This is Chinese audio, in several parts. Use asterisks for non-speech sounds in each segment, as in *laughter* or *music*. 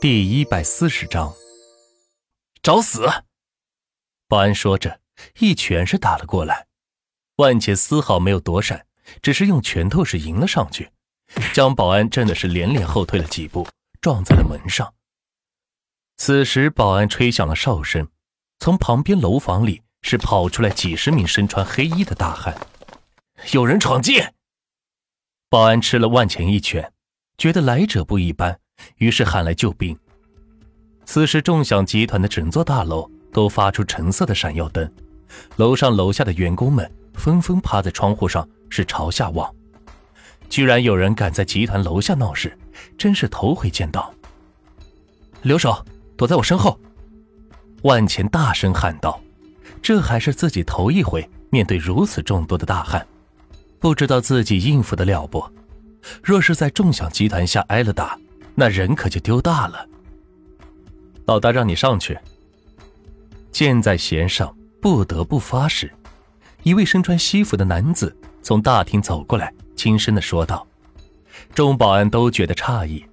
第一百四十章，找死！保安说着，一拳是打了过来。万茜丝毫没有躲闪，只是用拳头是迎了上去，将保安震的是连连后退了几步，撞在了门上。此时，保安吹响了哨声，从旁边楼房里是跑出来几十名身穿黑衣的大汉，有人闯进。保安吃了万钱一拳，觉得来者不一般。于是喊来救兵。此时，众享集团的整座大楼都发出橙色的闪耀灯，楼上楼下的员工们纷纷趴在窗户上，是朝下望。居然有人敢在集团楼下闹事，真是头回见到。留守，躲在我身后！万钱大声喊道：“这还是自己头一回面对如此众多的大汉，不知道自己应付得了不？若是在众享集团下挨了打。”那人可就丢大了。老大让你上去。箭在弦上，不得不发誓。一位身穿西服的男子从大厅走过来，轻声的说道：“众保安都觉得诧异，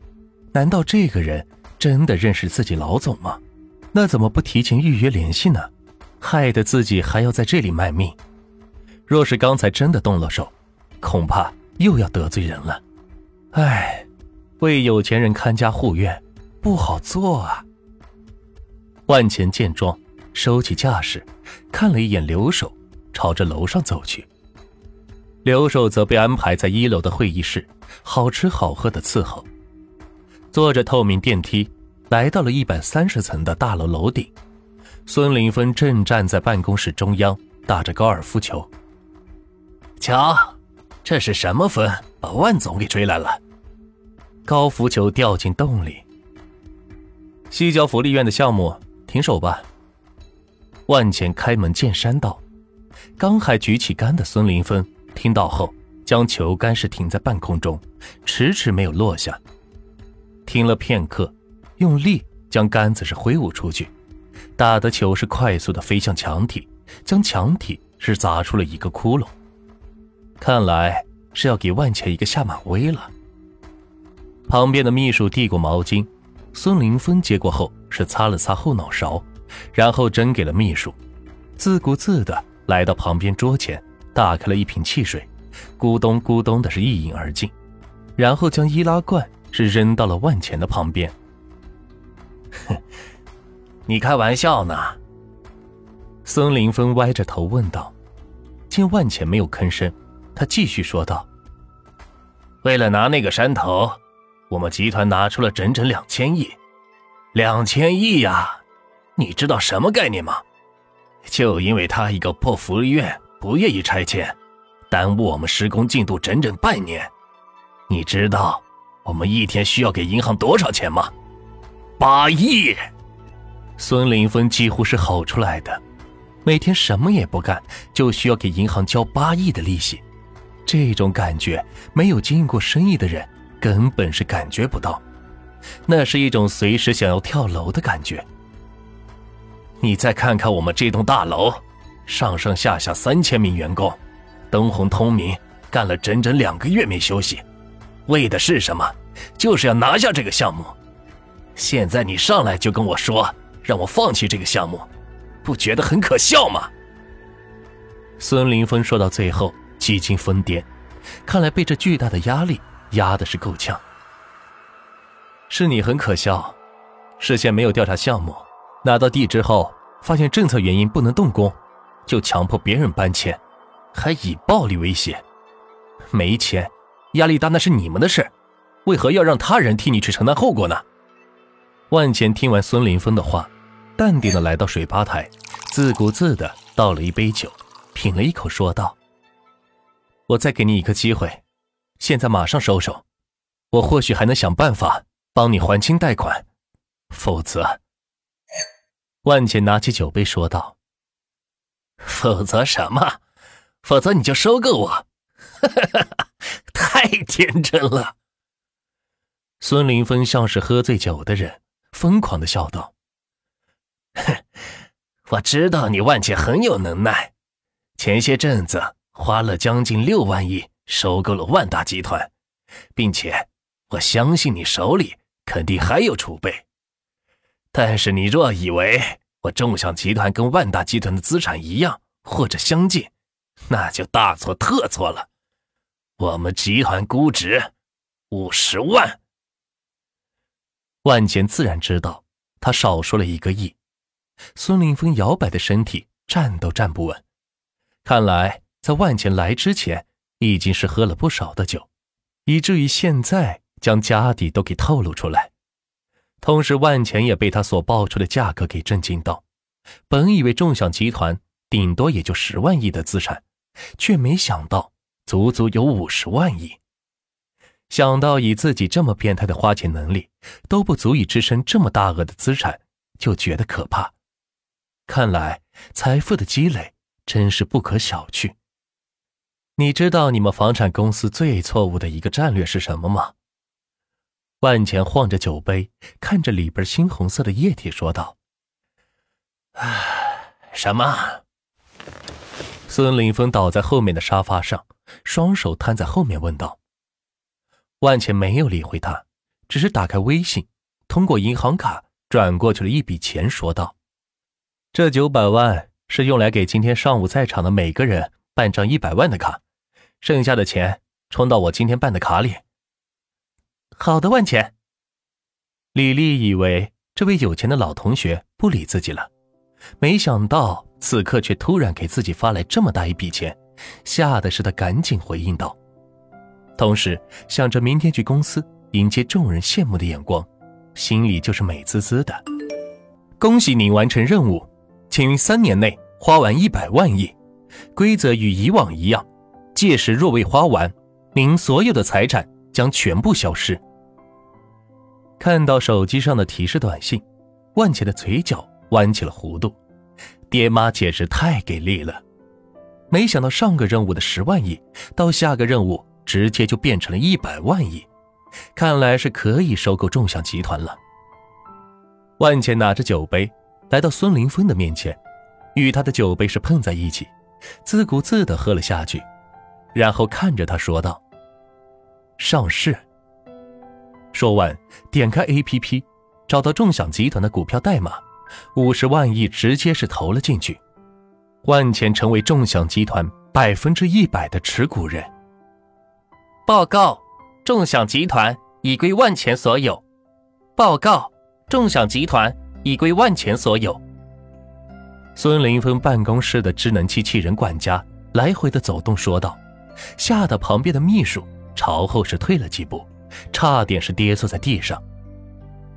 难道这个人真的认识自己老总吗？那怎么不提前预约联系呢？害得自己还要在这里卖命。若是刚才真的动了手，恐怕又要得罪人了。唉。”为有钱人看家护院，不好做啊！万钱见状，收起架势，看了一眼留守，朝着楼上走去。留守则被安排在一楼的会议室，好吃好喝的伺候。坐着透明电梯，来到了一百三十层的大楼楼顶。孙林峰正站在办公室中央，打着高尔夫球。瞧，这是什么风，把万总给吹来了？高浮球掉进洞里。西郊福利院的项目停手吧。万钱开门见山道。刚还举起杆的孙林峰听到后，将球杆是停在半空中，迟迟没有落下。停了片刻，用力将杆子是挥舞出去，打的球是快速的飞向墙体，将墙体是砸出了一个窟窿。看来是要给万钱一个下马威了。旁边的秘书递过毛巾，孙林峰接过后是擦了擦后脑勺，然后扔给了秘书，自顾自的来到旁边桌前，打开了一瓶汽水，咕咚咕咚的是一饮而尽，然后将易拉罐是扔到了万钱的旁边。哼，你开玩笑呢？孙林峰歪着头问道。见万钱没有吭声，他继续说道：“为了拿那个山头。”我们集团拿出了整整两千亿，两千亿呀！你知道什么概念吗？就因为他一个破福利院不愿意拆迁，耽误我们施工进度整整半年。你知道我们一天需要给银行多少钱吗？八亿！孙林峰几乎是吼出来的。每天什么也不干，就需要给银行交八亿的利息，这种感觉，没有经营过生意的人。根本是感觉不到，那是一种随时想要跳楼的感觉。你再看看我们这栋大楼，上上下下三千名员工，灯红通明，干了整整两个月没休息，为的是什么？就是要拿下这个项目。现在你上来就跟我说让我放弃这个项目，不觉得很可笑吗？孙林峰说到最后几近疯癫，看来被这巨大的压力。压的是够呛，是你很可笑，事先没有调查项目，拿到地之后发现政策原因不能动工，就强迫别人搬迁，还以暴力威胁。没钱，压力大那是你们的事，为何要让他人替你去承担后果呢？万钱听完孙林峰的话，淡定的来到水吧台，自顾自的倒了一杯酒，品了一口，说道：“我再给你一个机会。”现在马上收手，我或许还能想办法帮你还清贷款，否则，万茜拿起酒杯说道：“否则什么？否则你就收购我？哈 *laughs* 哈太天真了。”孙林峰像是喝醉酒的人，疯狂的笑道：“哼，我知道你万茜很有能耐，前些阵子花了将近六万亿。”收购了万达集团，并且我相信你手里肯定还有储备，但是你若以为我众享集团跟万达集团的资产一样或者相近，那就大错特错了。我们集团估值五十万。万钱自然知道他少说了一个亿。孙凌峰摇摆的身体站都站不稳，看来在万钱来之前已经是喝了不少的酒，以至于现在将家底都给透露出来。同时，万钱也被他所报出的价格给震惊到。本以为众享集团顶多也就十万亿的资产，却没想到足足有五十万亿。想到以自己这么变态的花钱能力都不足以支撑这么大额的资产，就觉得可怕。看来财富的积累真是不可小觑。你知道你们房产公司最错误的一个战略是什么吗？万钱晃着酒杯，看着里边猩红色的液体，说道：“唉，什么？”孙林峰倒在后面的沙发上，双手摊在后面，问道。万钱没有理会他，只是打开微信，通过银行卡转过去了一笔钱，说道：“这九百万是用来给今天上午在场的每个人办张一百万的卡，剩下的钱充到我今天办的卡里。”好的，万钱。李丽以为这位有钱的老同学不理自己了，没想到此刻却突然给自己发来这么大一笔钱，吓得是她赶紧回应道，同时想着明天去公司迎接众人羡慕的眼光，心里就是美滋滋的。恭喜您完成任务，请于三年内花完一百万亿。规则与以往一样，届时若未花完，您所有的财产将全部消失。看到手机上的提示短信，万茜的嘴角弯起了弧度。爹妈简直太给力了！没想到上个任务的十万亿，到下个任务直接就变成了一百万亿，看来是可以收购众享集团了。万茜拿着酒杯来到孙林峰的面前，与他的酒杯是碰在一起，自顾自地喝了下去，然后看着他说道：“上市。”说完，点开 APP，找到众享集团的股票代码，五十万亿直接是投了进去。万钱成为众享集团百分之一百的持股人。报告，众享集团已归万钱所有。报告，众享集团已归万钱所有。孙林峰办公室的智能机器人管家来回的走动说道，吓得旁边的秘书朝后是退了几步。差点是跌坐在地上，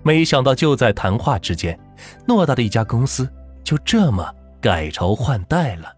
没想到就在谈话之间，偌大的一家公司就这么改朝换代了。